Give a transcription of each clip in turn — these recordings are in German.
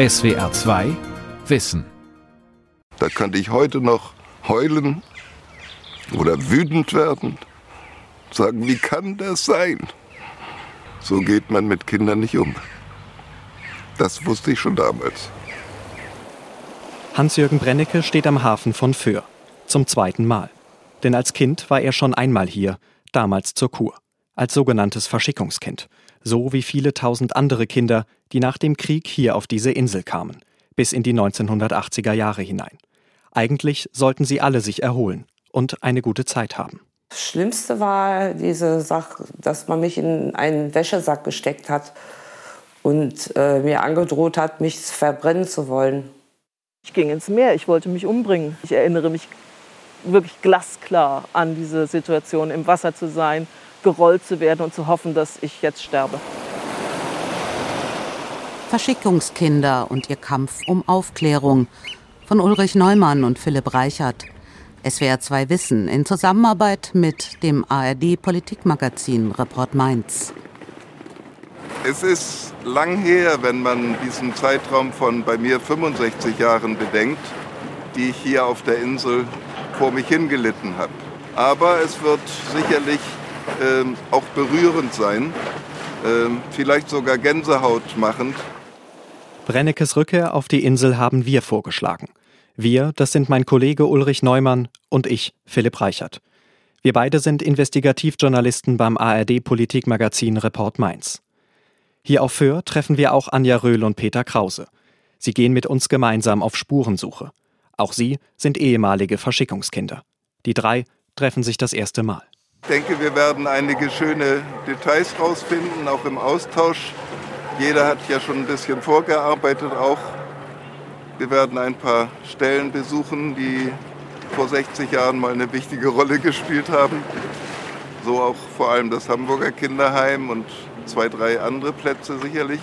SWR 2 Wissen. Da könnte ich heute noch heulen oder wütend werden, sagen, wie kann das sein? So geht man mit Kindern nicht um. Das wusste ich schon damals. Hans-Jürgen Brennecke steht am Hafen von Föhr. Zum zweiten Mal. Denn als Kind war er schon einmal hier, damals zur Kur. Als sogenanntes Verschickungskind. So wie viele tausend andere Kinder, die nach dem Krieg hier auf diese Insel kamen. Bis in die 1980er Jahre hinein. Eigentlich sollten sie alle sich erholen und eine gute Zeit haben. Das Schlimmste war diese Sache, dass man mich in einen Wäschesack gesteckt hat und äh, mir angedroht hat, mich verbrennen zu wollen. Ich ging ins Meer, ich wollte mich umbringen. Ich erinnere mich wirklich glasklar an diese Situation, im Wasser zu sein, gerollt zu werden und zu hoffen, dass ich jetzt sterbe. Verschickungskinder und ihr Kampf um Aufklärung von Ulrich Neumann und Philipp Reichert. SWR 2 Wissen in Zusammenarbeit mit dem ARD Politikmagazin Report Mainz. Es ist lang her, wenn man diesen Zeitraum von bei mir 65 Jahren bedenkt, die ich hier auf der Insel vor mich hingelitten habe. Aber es wird sicherlich äh, auch berührend sein, äh, vielleicht sogar Gänsehaut machend. Brennekes Rückkehr auf die Insel haben wir vorgeschlagen. Wir, das sind mein Kollege Ulrich Neumann und ich, Philipp Reichert. Wir beide sind Investigativjournalisten beim ARD Politikmagazin Report Mainz. Hier auf Föhr treffen wir auch Anja Röhl und Peter Krause. Sie gehen mit uns gemeinsam auf Spurensuche. Auch sie sind ehemalige Verschickungskinder. Die drei treffen sich das erste Mal. Ich denke, wir werden einige schöne Details rausfinden, auch im Austausch. Jeder hat ja schon ein bisschen vorgearbeitet auch. Wir werden ein paar Stellen besuchen, die vor 60 Jahren mal eine wichtige Rolle gespielt haben. So auch vor allem das Hamburger Kinderheim und zwei, drei andere Plätze sicherlich.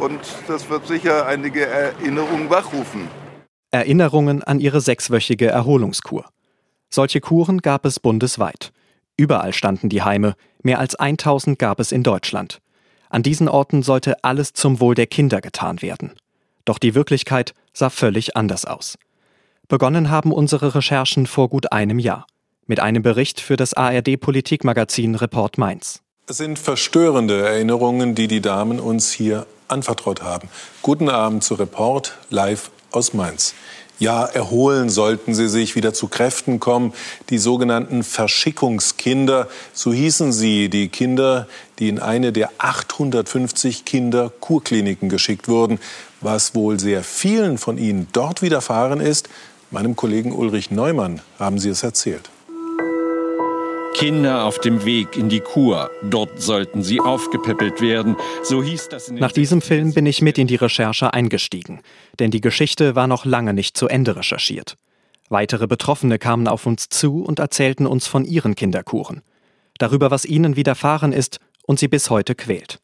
Und das wird sicher einige Erinnerungen wachrufen. Erinnerungen an ihre sechswöchige Erholungskur. Solche Kuren gab es bundesweit. Überall standen die Heime, mehr als 1000 gab es in Deutschland. An diesen Orten sollte alles zum Wohl der Kinder getan werden. Doch die Wirklichkeit sah völlig anders aus. Begonnen haben unsere Recherchen vor gut einem Jahr. Mit einem Bericht für das ARD Politikmagazin Report Mainz. Es sind verstörende Erinnerungen, die die Damen uns hier anvertraut haben. Guten Abend zu Report live aus Mainz. Ja, erholen sollten sie sich, wieder zu Kräften kommen. Die sogenannten Verschickungskinder, so hießen sie, die Kinder, die in eine der 850 Kinderkurkliniken geschickt wurden. Was wohl sehr vielen von ihnen dort widerfahren ist, meinem Kollegen Ulrich Neumann haben sie es erzählt. Kinder auf dem Weg in die Kur. Dort sollten sie aufgepäppelt werden. So hieß das. Nach diesem Film bin ich mit in die Recherche eingestiegen, denn die Geschichte war noch lange nicht zu Ende recherchiert. Weitere Betroffene kamen auf uns zu und erzählten uns von ihren Kinderkuren. Darüber, was ihnen widerfahren ist und sie bis heute quält.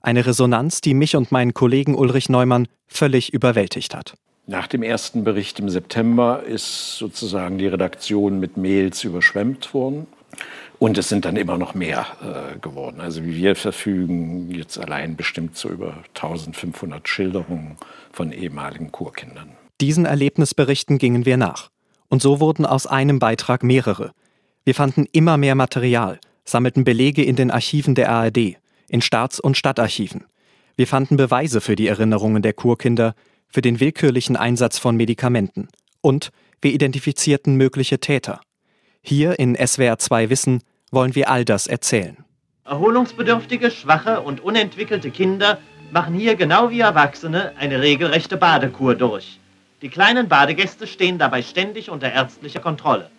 Eine Resonanz, die mich und meinen Kollegen Ulrich Neumann völlig überwältigt hat. Nach dem ersten Bericht im September ist sozusagen die Redaktion mit Mails überschwemmt worden. Und es sind dann immer noch mehr äh, geworden. Also wir verfügen jetzt allein bestimmt so über 1500 Schilderungen von ehemaligen Kurkindern. Diesen Erlebnisberichten gingen wir nach. Und so wurden aus einem Beitrag mehrere. Wir fanden immer mehr Material, sammelten Belege in den Archiven der ARD, in Staats- und Stadtarchiven. Wir fanden Beweise für die Erinnerungen der Kurkinder, für den willkürlichen Einsatz von Medikamenten. Und wir identifizierten mögliche Täter. Hier in SWR 2 Wissen wollen wir all das erzählen. Erholungsbedürftige, schwache und unentwickelte Kinder machen hier genau wie Erwachsene eine regelrechte Badekur durch. Die kleinen Badegäste stehen dabei ständig unter ärztlicher Kontrolle.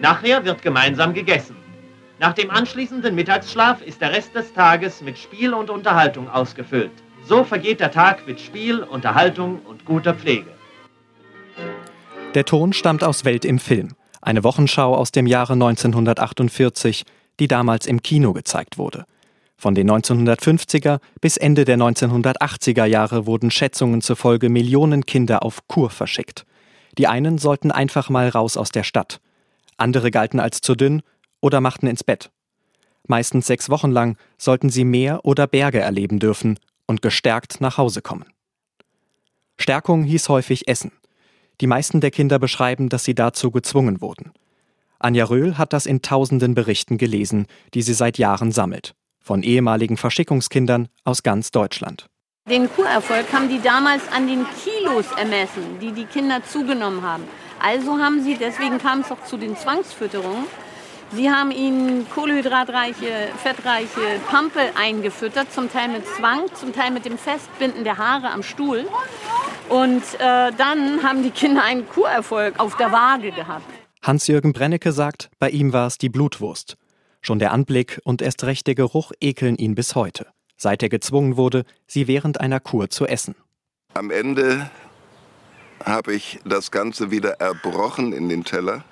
Nachher wird gemeinsam gegessen. Nach dem anschließenden Mittagsschlaf ist der Rest des Tages mit Spiel und Unterhaltung ausgefüllt. So vergeht der Tag mit Spiel, Unterhaltung und guter Pflege. Der Ton stammt aus Welt im Film, eine Wochenschau aus dem Jahre 1948, die damals im Kino gezeigt wurde. Von den 1950er bis Ende der 1980er Jahre wurden Schätzungen zufolge Millionen Kinder auf Kur verschickt. Die einen sollten einfach mal raus aus der Stadt. Andere galten als zu dünn oder machten ins Bett. Meistens sechs Wochen lang sollten sie Meer oder Berge erleben dürfen und gestärkt nach Hause kommen. Stärkung hieß häufig Essen. Die meisten der Kinder beschreiben, dass sie dazu gezwungen wurden. Anja Röhl hat das in tausenden Berichten gelesen, die sie seit Jahren sammelt. Von ehemaligen Verschickungskindern aus ganz Deutschland. Den Kurerfolg haben die damals an den Kilos ermessen, die die Kinder zugenommen haben. Also haben sie, deswegen kam es auch zu den Zwangsfütterungen, Sie haben ihnen kohlenhydratreiche, fettreiche Pampel eingefüttert, zum Teil mit Zwang, zum Teil mit dem Festbinden der Haare am Stuhl. Und äh, dann haben die Kinder einen Kurerfolg auf der Waage gehabt. Hans-Jürgen Brennecke sagt, bei ihm war es die Blutwurst. Schon der Anblick und erst recht der Geruch ekeln ihn bis heute, seit er gezwungen wurde, sie während einer Kur zu essen. Am Ende habe ich das Ganze wieder erbrochen in den Teller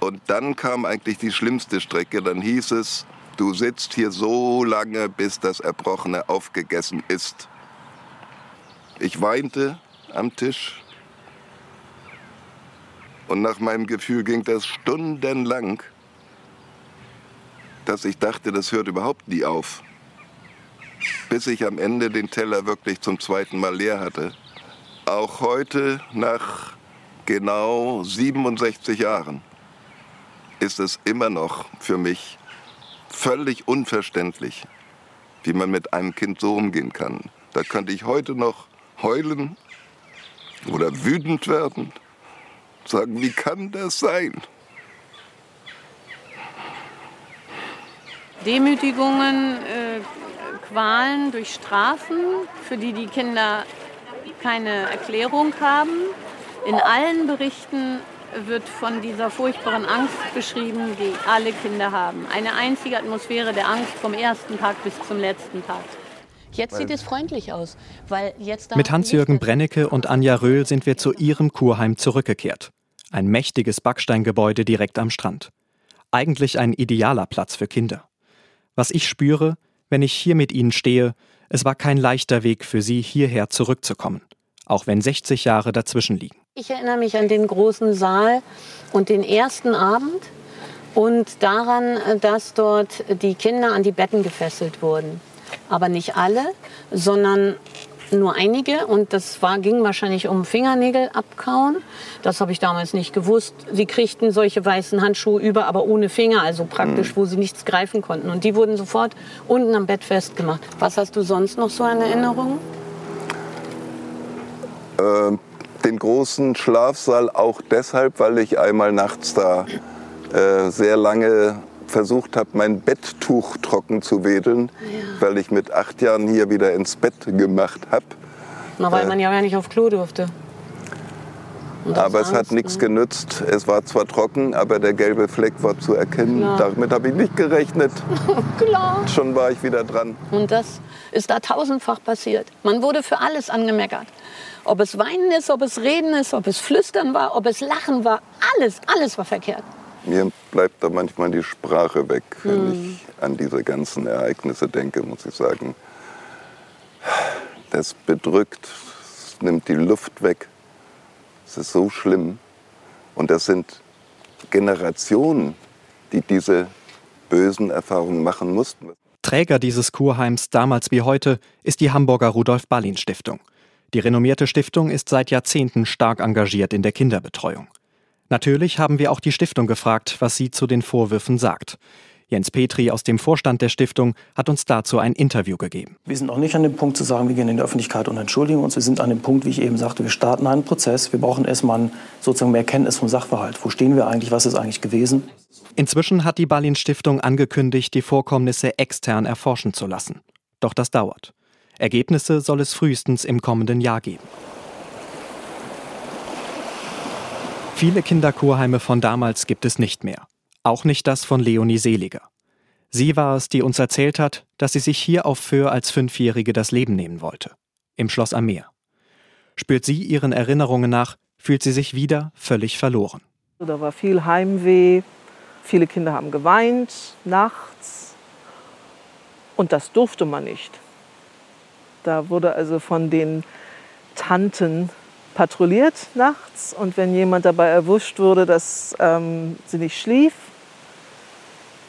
und dann kam eigentlich die schlimmste Strecke. Dann hieß es, du sitzt hier so lange, bis das Erbrochene aufgegessen ist. Ich weinte am Tisch. Und nach meinem Gefühl ging das stundenlang, dass ich dachte, das hört überhaupt nie auf. Bis ich am Ende den Teller wirklich zum zweiten Mal leer hatte. Auch heute, nach genau 67 Jahren, ist es immer noch für mich völlig unverständlich, wie man mit einem Kind so umgehen kann. Da könnte ich heute noch heulen oder wütend werden, sagen, wie kann das sein? Demütigungen, äh, Qualen durch Strafen, für die die Kinder keine Erklärung haben. In allen Berichten wird von dieser furchtbaren Angst beschrieben, die alle Kinder haben. Eine einzige Atmosphäre der Angst vom ersten Tag bis zum letzten Tag. Jetzt sieht es freundlich aus, weil jetzt Mit Hans-Jürgen Brennecke und Anja Röhl sind wir zu ihrem Kurheim zurückgekehrt. Ein mächtiges Backsteingebäude direkt am Strand. Eigentlich ein idealer Platz für Kinder. Was ich spüre, wenn ich hier mit ihnen stehe, es war kein leichter Weg für sie, hierher zurückzukommen, auch wenn 60 Jahre dazwischen liegen. Ich erinnere mich an den großen Saal und den ersten Abend und daran, dass dort die Kinder an die Betten gefesselt wurden. Aber nicht alle, sondern nur einige und das war, ging wahrscheinlich um Fingernägel abkauen. Das habe ich damals nicht gewusst. Sie kriegten solche weißen Handschuhe über, aber ohne Finger, also praktisch, mhm. wo sie nichts greifen konnten. Und die wurden sofort unten am Bett festgemacht. Was hast du sonst noch so an Erinnerungen? Ähm, den großen Schlafsaal auch deshalb, weil ich einmal nachts da äh, sehr lange versucht habe, mein Betttuch trocken zu wedeln, ja. weil ich mit acht Jahren hier wieder ins Bett gemacht habe. Na, weil äh, man ja gar nicht auf Klo durfte. Aber es hat nichts ne? genützt. Es war zwar trocken, aber der gelbe Fleck war zu erkennen. Klar. Damit habe ich nicht gerechnet. Klar. Schon war ich wieder dran. Und das ist da tausendfach passiert. Man wurde für alles angemeckert. Ob es Weinen ist, ob es Reden ist, ob es Flüstern war, ob es Lachen war. Alles, alles war verkehrt. Mir bleibt da manchmal die Sprache weg, wenn hm. ich an diese ganzen Ereignisse denke, muss ich sagen. Das bedrückt, es nimmt die Luft weg. Es ist so schlimm. Und das sind Generationen, die diese bösen Erfahrungen machen mussten. Träger dieses Kurheims damals wie heute ist die Hamburger Rudolf Ballin Stiftung. Die renommierte Stiftung ist seit Jahrzehnten stark engagiert in der Kinderbetreuung. Natürlich haben wir auch die Stiftung gefragt, was sie zu den Vorwürfen sagt. Jens Petri aus dem Vorstand der Stiftung hat uns dazu ein Interview gegeben. Wir sind noch nicht an dem Punkt zu sagen, wir gehen in die Öffentlichkeit und entschuldigen uns. Wir sind an dem Punkt, wie ich eben sagte, wir starten einen Prozess. Wir brauchen erstmal sozusagen mehr Kenntnis vom Sachverhalt. Wo stehen wir eigentlich? Was ist eigentlich gewesen? Inzwischen hat die Balin Stiftung angekündigt, die Vorkommnisse extern erforschen zu lassen. Doch das dauert. Ergebnisse soll es frühestens im kommenden Jahr geben. Viele Kinderkurheime von damals gibt es nicht mehr. Auch nicht das von Leonie Seliger. Sie war es, die uns erzählt hat, dass sie sich hier auf Föhr als Fünfjährige das Leben nehmen wollte. Im Schloss am Meer. Spürt sie ihren Erinnerungen nach, fühlt sie sich wieder völlig verloren. Da war viel Heimweh, viele Kinder haben geweint, nachts. Und das durfte man nicht. Da wurde also von den Tanten patrouilliert nachts und wenn jemand dabei erwischt wurde, dass ähm, sie nicht schlief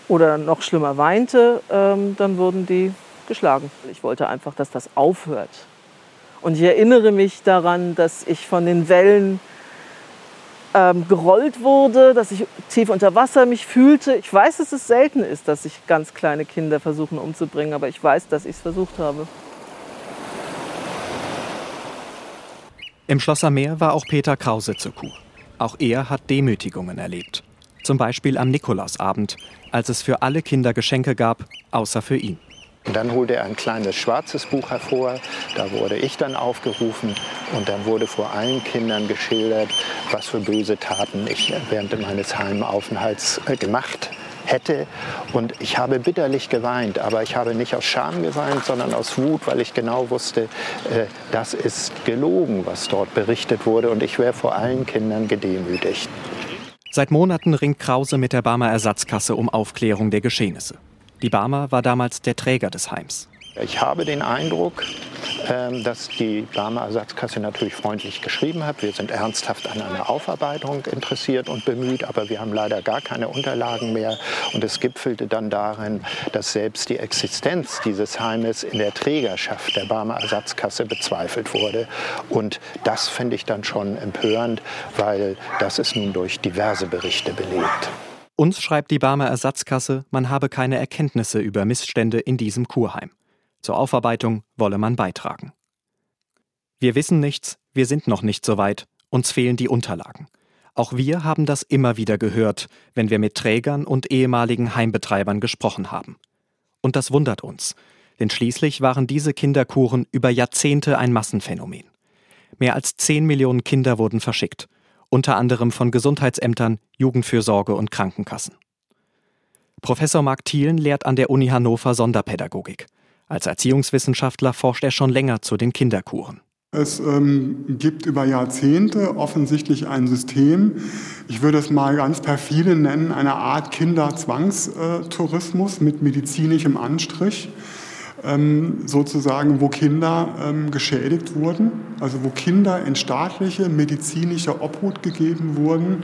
oder noch schlimmer weinte, ähm, dann wurden die geschlagen. Ich wollte einfach, dass das aufhört. Und ich erinnere mich daran, dass ich von den Wellen ähm, gerollt wurde, dass ich tief unter Wasser mich fühlte. Ich weiß, dass es selten ist, dass sich ganz kleine Kinder versuchen umzubringen, aber ich weiß, dass ich es versucht habe. Im Schlosser Meer war auch Peter Krause zur Kuh. Auch er hat Demütigungen erlebt. Zum Beispiel am Nikolausabend, als es für alle Kinder Geschenke gab, außer für ihn. Und dann holte er ein kleines schwarzes Buch hervor, da wurde ich dann aufgerufen und dann wurde vor allen Kindern geschildert, was für böse Taten ich während meines Heimaufenthalts äh, gemacht hätte. Und ich habe bitterlich geweint, aber ich habe nicht aus Scham geweint, sondern aus Wut, weil ich genau wusste, äh, das ist gelogen, was dort berichtet wurde und ich wäre vor allen Kindern gedemütigt. Seit Monaten ringt Krause mit der Barmer Ersatzkasse um Aufklärung der Geschehnisse. Die Barmer war damals der Träger des Heims. Ich habe den Eindruck, ähm, dass die Barmer Ersatzkasse natürlich freundlich geschrieben hat. Wir sind ernsthaft an einer Aufarbeitung interessiert und bemüht, aber wir haben leider gar keine Unterlagen mehr. Und es gipfelte dann darin, dass selbst die Existenz dieses Heimes in der Trägerschaft der Barmer Ersatzkasse bezweifelt wurde. Und das finde ich dann schon empörend, weil das ist nun durch diverse Berichte belegt. Uns schreibt die Barmer Ersatzkasse, man habe keine Erkenntnisse über Missstände in diesem Kurheim. Zur Aufarbeitung wolle man beitragen. Wir wissen nichts, wir sind noch nicht so weit, uns fehlen die Unterlagen. Auch wir haben das immer wieder gehört, wenn wir mit Trägern und ehemaligen Heimbetreibern gesprochen haben. Und das wundert uns, denn schließlich waren diese Kinderkuren über Jahrzehnte ein Massenphänomen. Mehr als 10 Millionen Kinder wurden verschickt unter anderem von Gesundheitsämtern, Jugendfürsorge und Krankenkassen. Professor Marc Thielen lehrt an der Uni Hannover Sonderpädagogik. Als Erziehungswissenschaftler forscht er schon länger zu den Kinderkuren. Es ähm, gibt über Jahrzehnte offensichtlich ein System, ich würde es mal ganz perfide nennen, eine Art Kinderzwangstourismus mit medizinischem Anstrich ähm, sozusagen, wo Kinder ähm, geschädigt wurden, also wo Kinder in staatliche medizinische Obhut gegeben wurden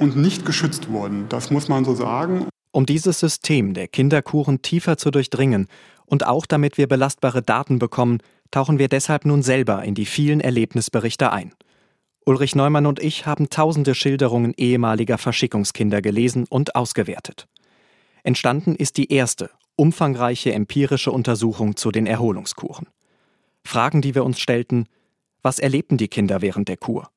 und nicht geschützt wurden. Das muss man so sagen. Um dieses System der Kinderkuren tiefer zu durchdringen und auch damit wir belastbare Daten bekommen, tauchen wir deshalb nun selber in die vielen Erlebnisberichte ein. Ulrich Neumann und ich haben tausende Schilderungen ehemaliger Verschickungskinder gelesen und ausgewertet. Entstanden ist die erste umfangreiche empirische Untersuchung zu den Erholungskuren. Fragen, die wir uns stellten, was erlebten die Kinder während der Kur?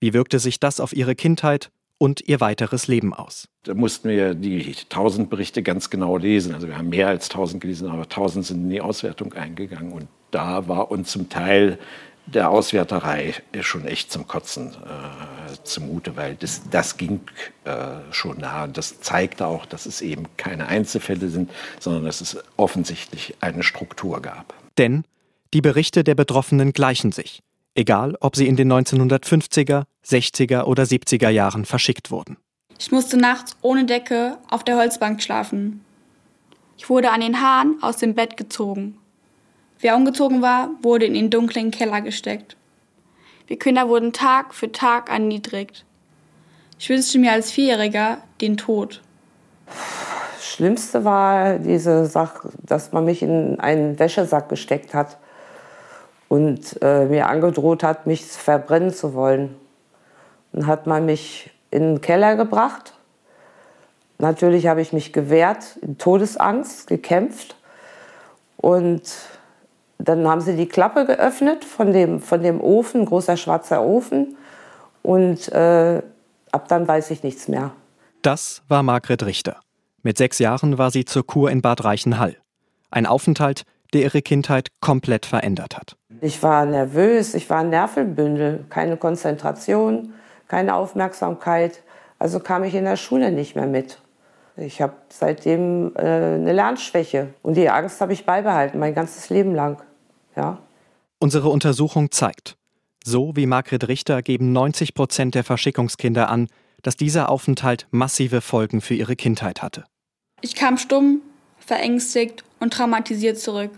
Wie wirkte sich das auf ihre Kindheit und ihr weiteres Leben aus? Da mussten wir die tausend Berichte ganz genau lesen. Also wir haben mehr als tausend gelesen, aber tausend sind in die Auswertung eingegangen. Und da war uns zum Teil der Auswerterei schon echt zum Kotzen äh, zumute, weil das, das ging äh, schon nah. Das zeigte auch, dass es eben keine Einzelfälle sind, sondern dass es offensichtlich eine Struktur gab. Denn die Berichte der Betroffenen gleichen sich, egal ob sie in den 1950er, 60er oder 70er Jahren verschickt wurden. Ich musste nachts ohne Decke auf der Holzbank schlafen. Ich wurde an den Haaren aus dem Bett gezogen Wer umgezogen war, wurde in den dunklen Keller gesteckt. Wir Kinder wurden Tag für Tag erniedrigt. Ich wünschte mir als Vierjähriger den Tod. Schlimmste war diese Sache, dass man mich in einen Wäschesack gesteckt hat und äh, mir angedroht hat, mich verbrennen zu wollen. Dann hat man mich in den Keller gebracht. Natürlich habe ich mich gewehrt, in Todesangst gekämpft und dann haben sie die Klappe geöffnet von dem, von dem Ofen, großer schwarzer Ofen. Und äh, ab dann weiß ich nichts mehr. Das war Margret Richter. Mit sechs Jahren war sie zur Kur in Bad Reichenhall. Ein Aufenthalt, der ihre Kindheit komplett verändert hat. Ich war nervös, ich war ein Nervenbündel, keine Konzentration, keine Aufmerksamkeit. Also kam ich in der Schule nicht mehr mit. Ich habe seitdem äh, eine Lernschwäche und die Angst habe ich beibehalten, mein ganzes Leben lang. Ja. Unsere Untersuchung zeigt, so wie Margret Richter geben 90 Prozent der Verschickungskinder an, dass dieser Aufenthalt massive Folgen für ihre Kindheit hatte. Ich kam stumm, verängstigt und traumatisiert zurück.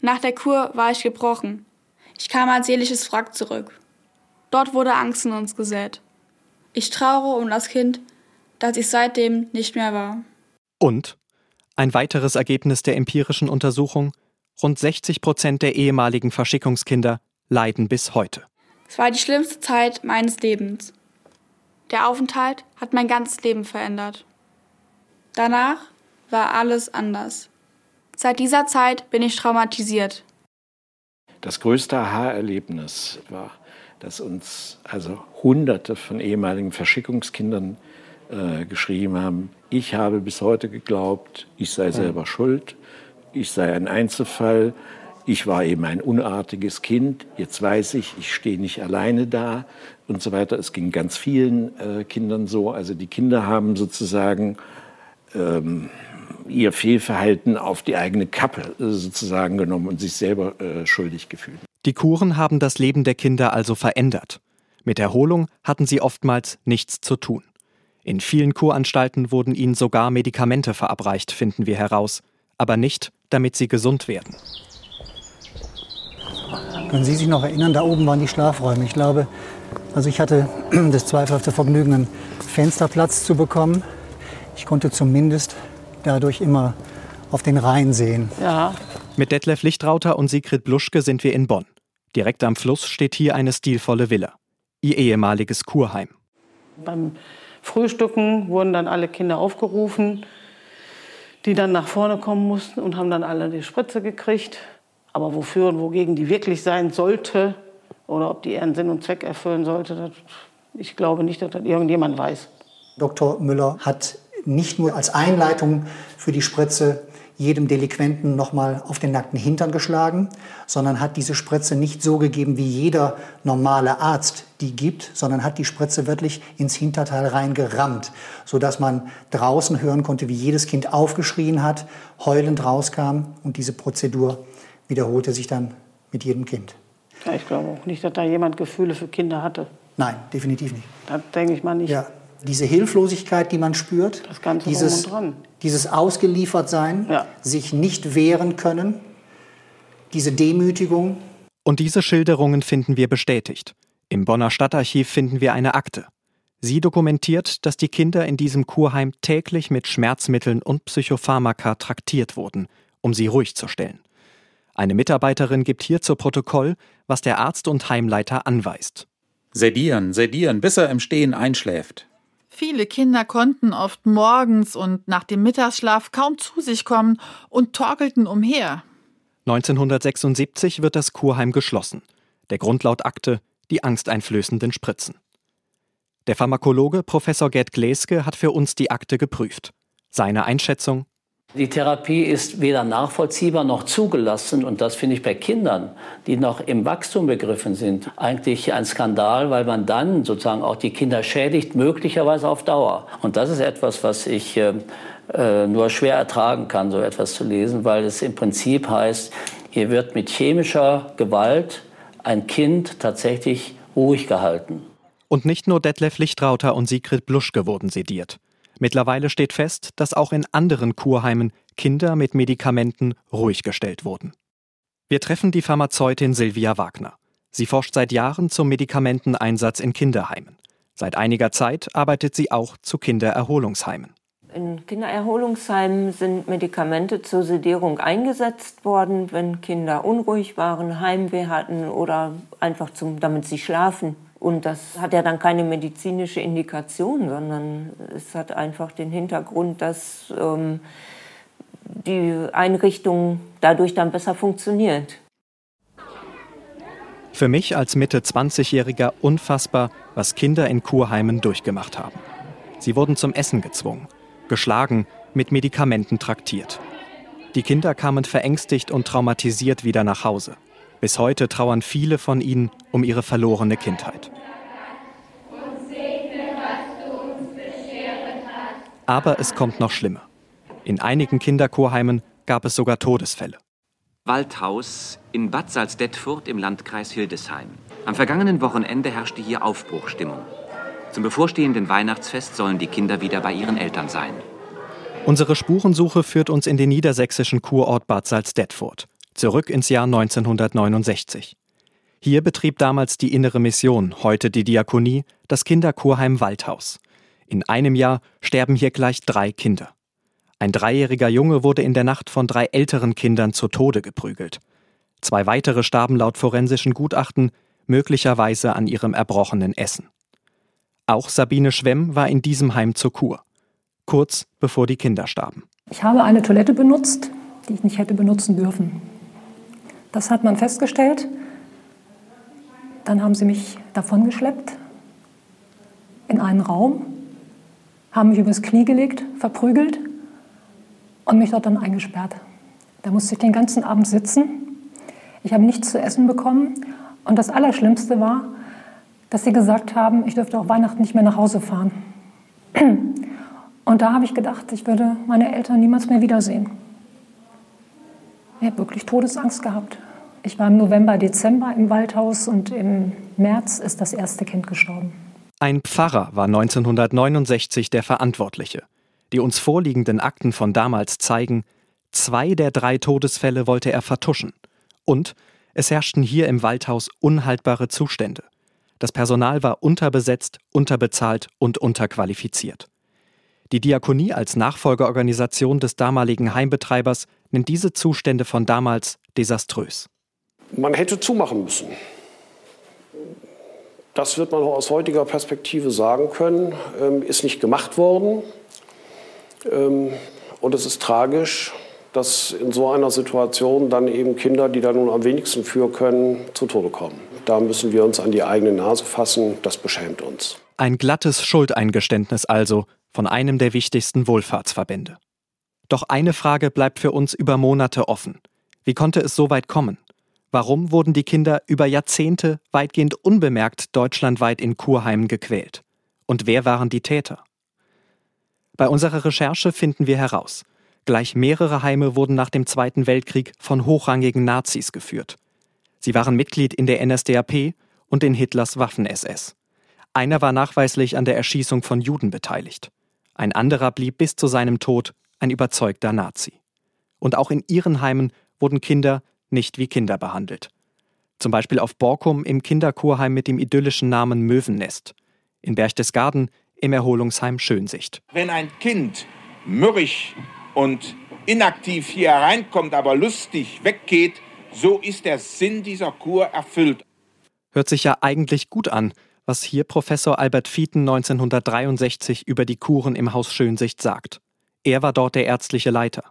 Nach der Kur war ich gebrochen. Ich kam als seelisches Wrack zurück. Dort wurde Angst in uns gesät. Ich traure um das Kind, das ich seitdem nicht mehr war. Und ein weiteres Ergebnis der empirischen Untersuchung, Rund 60 Prozent der ehemaligen Verschickungskinder leiden bis heute. Es war die schlimmste Zeit meines Lebens. Der Aufenthalt hat mein ganzes Leben verändert. Danach war alles anders. Seit dieser Zeit bin ich traumatisiert. Das größte Aha-Erlebnis war, dass uns also Hunderte von ehemaligen Verschickungskindern äh, geschrieben haben, ich habe bis heute geglaubt, ich sei selber schuld, ich sei ein Einzelfall, ich war eben ein unartiges Kind, jetzt weiß ich, ich stehe nicht alleine da und so weiter. Es ging ganz vielen äh, Kindern so. Also die Kinder haben sozusagen ähm, ihr Fehlverhalten auf die eigene Kappe äh, sozusagen genommen und sich selber äh, schuldig gefühlt. Die Kuren haben das Leben der Kinder also verändert. Mit Erholung hatten sie oftmals nichts zu tun. In vielen Kuranstalten wurden ihnen sogar Medikamente verabreicht, finden wir heraus, aber nicht, damit sie gesund werden. Können Sie sich noch erinnern, da oben waren die Schlafräume. Ich glaube, also ich hatte das zweifelhafte Vergnügen, einen Fensterplatz zu bekommen. Ich konnte zumindest dadurch immer auf den Rhein sehen. Ja. Mit Detlef Lichtrauter und Sigrid Bluschke sind wir in Bonn. Direkt am Fluss steht hier eine stilvolle Villa. Ihr ehemaliges Kurheim. Beim Frühstücken wurden dann alle Kinder aufgerufen, die dann nach vorne kommen mussten und haben dann alle die Spritze gekriegt. Aber wofür und wogegen die wirklich sein sollte oder ob die ihren Sinn und Zweck erfüllen sollte, das, ich glaube nicht, dass das irgendjemand weiß. Dr. Müller hat nicht nur als Einleitung für die Spritze jedem Delinquenten nochmal auf den nackten Hintern geschlagen, sondern hat diese Spritze nicht so gegeben, wie jeder normale Arzt die gibt, sondern hat die Spritze wirklich ins Hinterteil reingerammt, sodass man draußen hören konnte, wie jedes Kind aufgeschrien hat, heulend rauskam und diese Prozedur wiederholte sich dann mit jedem Kind. Ja, ich glaube auch nicht, dass da jemand Gefühle für Kinder hatte. Nein, definitiv nicht. Das denke ich mal nicht. Ja, diese Hilflosigkeit, die man spürt, das Ganze dieses, dran. dieses Ausgeliefertsein, ja. sich nicht wehren können, diese Demütigung. Und diese Schilderungen finden wir bestätigt. Im Bonner Stadtarchiv finden wir eine Akte. Sie dokumentiert, dass die Kinder in diesem Kurheim täglich mit Schmerzmitteln und Psychopharmaka traktiert wurden, um sie ruhig zu stellen. Eine Mitarbeiterin gibt hier zu Protokoll, was der Arzt und Heimleiter anweist. Sedieren, sedieren, bis er im Stehen einschläft. Viele Kinder konnten oft morgens und nach dem Mittagsschlaf kaum zu sich kommen und torkelten umher. 1976 wird das Kurheim geschlossen. Der Grund laut Akte die angsteinflößenden Spritzen. Der Pharmakologe Professor Gerd Gleske hat für uns die Akte geprüft. Seine Einschätzung die Therapie ist weder nachvollziehbar noch zugelassen. Und das finde ich bei Kindern, die noch im Wachstum begriffen sind, eigentlich ein Skandal, weil man dann sozusagen auch die Kinder schädigt, möglicherweise auf Dauer. Und das ist etwas, was ich äh, äh, nur schwer ertragen kann, so etwas zu lesen, weil es im Prinzip heißt, hier wird mit chemischer Gewalt ein Kind tatsächlich ruhig gehalten. Und nicht nur Detlef Lichtrauter und Sigrid Bluschke wurden sediert. Mittlerweile steht fest, dass auch in anderen Kurheimen Kinder mit Medikamenten ruhig gestellt wurden. Wir treffen die Pharmazeutin Silvia Wagner. Sie forscht seit Jahren zum Medikamenteneinsatz in Kinderheimen. Seit einiger Zeit arbeitet sie auch zu Kindererholungsheimen. In Kindererholungsheimen sind Medikamente zur Sedierung eingesetzt worden, wenn Kinder unruhig waren, Heimweh hatten oder einfach zum, damit sie schlafen. Und das hat ja dann keine medizinische Indikation, sondern es hat einfach den Hintergrund, dass ähm, die Einrichtung dadurch dann besser funktioniert. Für mich als Mitte 20-Jähriger unfassbar, was Kinder in Kurheimen durchgemacht haben. Sie wurden zum Essen gezwungen, geschlagen, mit Medikamenten traktiert. Die Kinder kamen verängstigt und traumatisiert wieder nach Hause. Bis heute trauern viele von ihnen um ihre verlorene Kindheit. Aber es kommt noch schlimmer. In einigen Kinderchorheimen gab es sogar Todesfälle. Waldhaus in Bad Salzdetfurt im Landkreis Hildesheim. Am vergangenen Wochenende herrschte hier Aufbruchstimmung. Zum bevorstehenden Weihnachtsfest sollen die Kinder wieder bei ihren Eltern sein. Unsere Spurensuche führt uns in den niedersächsischen Kurort Bad Salzdetfurt zurück ins Jahr 1969. Hier betrieb damals die Innere Mission, heute die Diakonie, das Kinderchorheim Waldhaus. In einem Jahr sterben hier gleich drei Kinder. Ein dreijähriger Junge wurde in der Nacht von drei älteren Kindern zu Tode geprügelt. Zwei weitere starben laut forensischen Gutachten möglicherweise an ihrem erbrochenen Essen. Auch Sabine Schwemm war in diesem Heim zur Kur, kurz bevor die Kinder starben. Ich habe eine Toilette benutzt, die ich nicht hätte benutzen dürfen. Das hat man festgestellt. Dann haben sie mich davongeschleppt in einen Raum, haben mich übers Knie gelegt, verprügelt und mich dort dann eingesperrt. Da musste ich den ganzen Abend sitzen. Ich habe nichts zu essen bekommen. Und das Allerschlimmste war, dass sie gesagt haben, ich dürfte auch Weihnachten nicht mehr nach Hause fahren. Und da habe ich gedacht, ich würde meine Eltern niemals mehr wiedersehen. Ich habe wirklich Todesangst gehabt. Ich war im November, Dezember im Waldhaus und im März ist das erste Kind gestorben. Ein Pfarrer war 1969 der Verantwortliche. Die uns vorliegenden Akten von damals zeigen, zwei der drei Todesfälle wollte er vertuschen. Und es herrschten hier im Waldhaus unhaltbare Zustände. Das Personal war unterbesetzt, unterbezahlt und unterqualifiziert. Die Diakonie als Nachfolgeorganisation des damaligen Heimbetreibers nennt diese Zustände von damals desaströs. Man hätte zumachen müssen. Das wird man aus heutiger Perspektive sagen können, ähm, ist nicht gemacht worden. Ähm, und es ist tragisch, dass in so einer Situation dann eben Kinder, die da nun am wenigsten für können, zu Tode kommen. Da müssen wir uns an die eigene Nase fassen. Das beschämt uns. Ein glattes Schuldeingeständnis also von einem der wichtigsten Wohlfahrtsverbände. Doch eine Frage bleibt für uns über Monate offen. Wie konnte es so weit kommen? Warum wurden die Kinder über Jahrzehnte weitgehend unbemerkt deutschlandweit in Kurheimen gequält? Und wer waren die Täter? Bei unserer Recherche finden wir heraus, gleich mehrere Heime wurden nach dem Zweiten Weltkrieg von hochrangigen Nazis geführt. Sie waren Mitglied in der NSDAP und in Hitlers Waffen-SS. Einer war nachweislich an der Erschießung von Juden beteiligt. Ein anderer blieb bis zu seinem Tod ein überzeugter Nazi. Und auch in ihren Heimen wurden Kinder nicht wie Kinder behandelt. Zum Beispiel auf Borkum im Kinderkurheim mit dem idyllischen Namen Möwennest. In Berchtesgaden im Erholungsheim Schönsicht. Wenn ein Kind mürrisch und inaktiv hier hereinkommt, aber lustig weggeht, so ist der Sinn dieser Kur erfüllt. Hört sich ja eigentlich gut an, was hier Professor Albert Fieten 1963 über die Kuren im Haus Schönsicht sagt. Er war dort der ärztliche Leiter.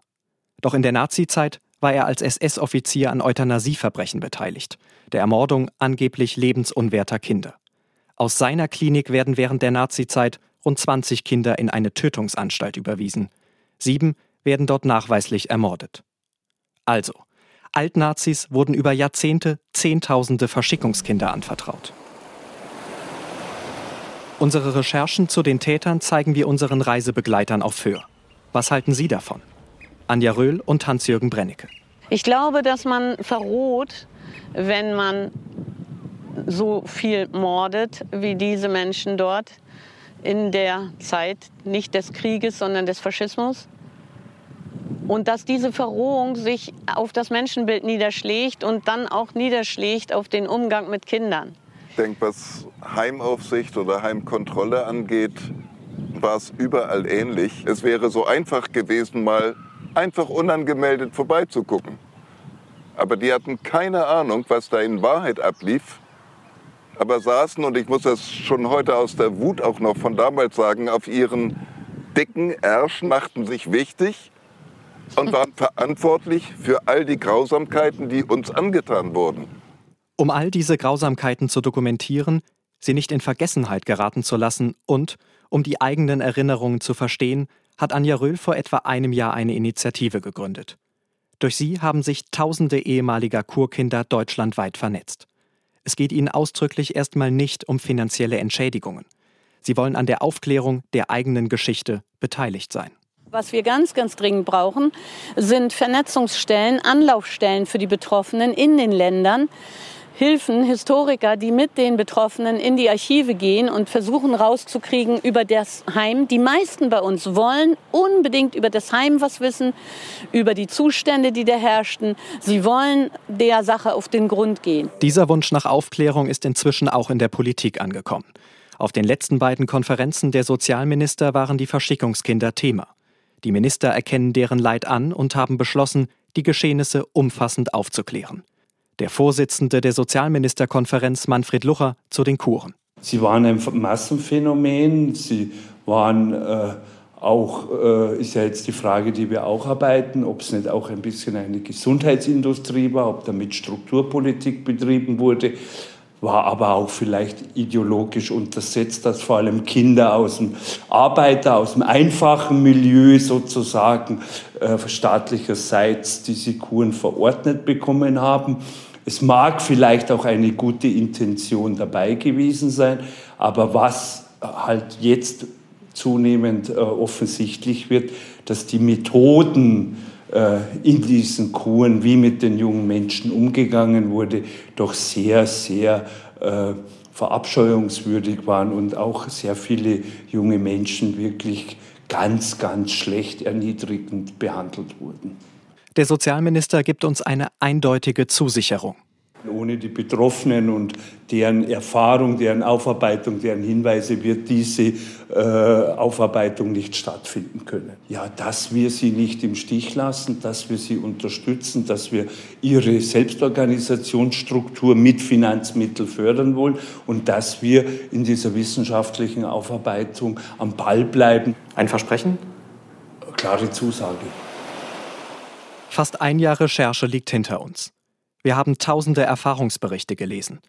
Doch in der Nazizeit war er als SS-Offizier an Euthanasieverbrechen beteiligt, der Ermordung angeblich lebensunwerter Kinder. Aus seiner Klinik werden während der Nazizeit rund 20 Kinder in eine Tötungsanstalt überwiesen. Sieben werden dort nachweislich ermordet. Also, Altnazis wurden über Jahrzehnte Zehntausende Verschickungskinder anvertraut. Unsere Recherchen zu den Tätern zeigen wir unseren Reisebegleitern auf Föhr. Was halten Sie davon? Anja Röhl und Hans-Jürgen Brennecke. Ich glaube, dass man verroht, wenn man so viel mordet wie diese Menschen dort in der Zeit, nicht des Krieges, sondern des Faschismus. Und dass diese Verrohung sich auf das Menschenbild niederschlägt und dann auch niederschlägt auf den Umgang mit Kindern. Ich denke, was Heimaufsicht oder Heimkontrolle angeht, war es überall ähnlich. Es wäre so einfach gewesen, mal einfach unangemeldet vorbeizugucken. Aber die hatten keine Ahnung, was da in Wahrheit ablief. Aber saßen, und ich muss das schon heute aus der Wut auch noch von damals sagen, auf ihren dicken Ärschen, machten sich wichtig und waren verantwortlich für all die Grausamkeiten, die uns angetan wurden. Um all diese Grausamkeiten zu dokumentieren, sie nicht in Vergessenheit geraten zu lassen und um die eigenen Erinnerungen zu verstehen, hat Anja Röhl vor etwa einem Jahr eine Initiative gegründet. Durch sie haben sich tausende ehemaliger Kurkinder deutschlandweit vernetzt. Es geht ihnen ausdrücklich erstmal nicht um finanzielle Entschädigungen. Sie wollen an der Aufklärung der eigenen Geschichte beteiligt sein. Was wir ganz, ganz dringend brauchen, sind Vernetzungsstellen, Anlaufstellen für die Betroffenen in den Ländern, Hilfen, Historiker, die mit den Betroffenen in die Archive gehen und versuchen rauszukriegen über das Heim. Die meisten bei uns wollen unbedingt über das Heim was wissen, über die Zustände, die da herrschten. Sie wollen der Sache auf den Grund gehen. Dieser Wunsch nach Aufklärung ist inzwischen auch in der Politik angekommen. Auf den letzten beiden Konferenzen der Sozialminister waren die Verschickungskinder Thema. Die Minister erkennen deren Leid an und haben beschlossen, die Geschehnisse umfassend aufzuklären. Der Vorsitzende der Sozialministerkonferenz Manfred Lucher zu den Kuren. Sie waren ein Massenphänomen, sie waren äh, auch, äh, ist ja jetzt die Frage, die wir auch arbeiten, ob es nicht auch ein bisschen eine Gesundheitsindustrie war, ob damit Strukturpolitik betrieben wurde war aber auch vielleicht ideologisch untersetzt, dass vor allem Kinder aus dem Arbeiter, aus dem einfachen Milieu sozusagen äh, staatlicherseits diese Kuren verordnet bekommen haben. Es mag vielleicht auch eine gute Intention dabei gewesen sein, aber was halt jetzt zunehmend äh, offensichtlich wird, dass die Methoden, in diesen Kuren, wie mit den jungen Menschen umgegangen wurde, doch sehr, sehr äh, verabscheuungswürdig waren und auch sehr viele junge Menschen wirklich ganz, ganz schlecht erniedrigend behandelt wurden. Der Sozialminister gibt uns eine eindeutige Zusicherung. Ohne die Betroffenen und deren Erfahrung, deren Aufarbeitung, deren Hinweise wird diese äh, Aufarbeitung nicht stattfinden können. Ja, dass wir sie nicht im Stich lassen, dass wir sie unterstützen, dass wir ihre Selbstorganisationsstruktur mit Finanzmitteln fördern wollen und dass wir in dieser wissenschaftlichen Aufarbeitung am Ball bleiben. Ein Versprechen? Klare Zusage. Fast ein Jahr Recherche liegt hinter uns. Wir haben tausende Erfahrungsberichte gelesen.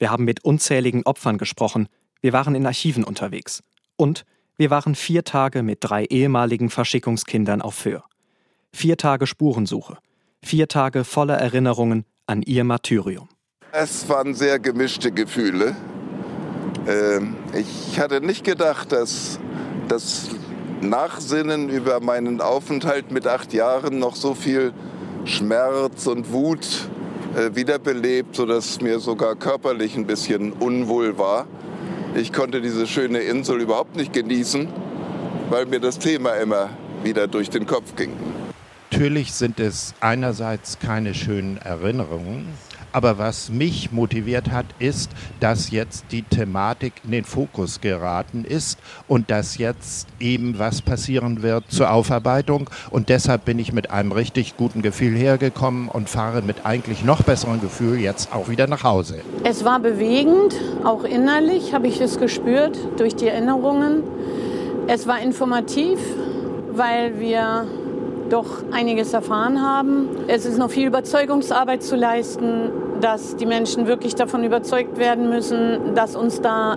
Wir haben mit unzähligen Opfern gesprochen. Wir waren in Archiven unterwegs. Und wir waren vier Tage mit drei ehemaligen Verschickungskindern auf Föhr. Vier Tage Spurensuche. Vier Tage voller Erinnerungen an ihr Martyrium. Es waren sehr gemischte Gefühle. Ähm, ich hatte nicht gedacht, dass das Nachsinnen über meinen Aufenthalt mit acht Jahren noch so viel Schmerz und Wut äh, wiederbelebt, sodass mir sogar körperlich ein bisschen unwohl war. Ich konnte diese schöne Insel überhaupt nicht genießen, weil mir das Thema immer wieder durch den Kopf ging. Natürlich sind es einerseits keine schönen Erinnerungen, aber was mich motiviert hat, ist, dass jetzt die Thematik in den Fokus geraten ist und dass jetzt eben was passieren wird zur Aufarbeitung. Und deshalb bin ich mit einem richtig guten Gefühl hergekommen und fahre mit eigentlich noch besserem Gefühl jetzt auch wieder nach Hause. Es war bewegend, auch innerlich habe ich es gespürt durch die Erinnerungen. Es war informativ, weil wir doch einiges erfahren haben. Es ist noch viel Überzeugungsarbeit zu leisten, dass die Menschen wirklich davon überzeugt werden müssen, dass uns da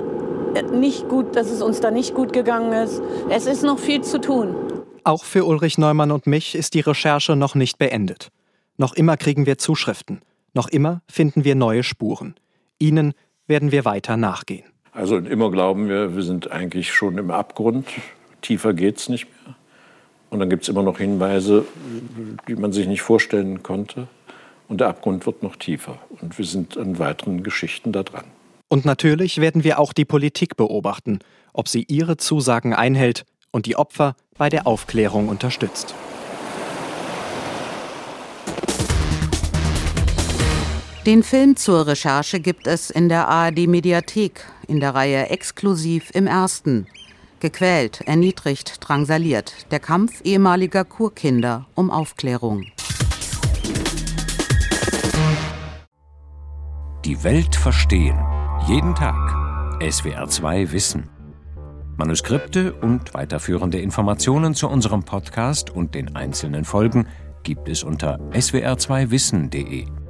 nicht gut, dass es uns da nicht gut gegangen ist. Es ist noch viel zu tun. Auch für Ulrich Neumann und mich ist die Recherche noch nicht beendet. Noch immer kriegen wir Zuschriften. Noch immer finden wir neue Spuren. Ihnen werden wir weiter nachgehen. Also immer glauben wir, wir sind eigentlich schon im Abgrund. Tiefer geht es nicht mehr. Und dann gibt es immer noch Hinweise, die man sich nicht vorstellen konnte. Und der Abgrund wird noch tiefer. Und wir sind an weiteren Geschichten da dran. Und natürlich werden wir auch die Politik beobachten, ob sie ihre Zusagen einhält und die Opfer bei der Aufklärung unterstützt. Den Film zur Recherche gibt es in der ARD Mediathek in der Reihe Exklusiv im Ersten. Gequält, erniedrigt, drangsaliert. Der Kampf ehemaliger Kurkinder um Aufklärung. Die Welt verstehen. Jeden Tag. SWR2 Wissen. Manuskripte und weiterführende Informationen zu unserem Podcast und den einzelnen Folgen gibt es unter swr2wissen.de.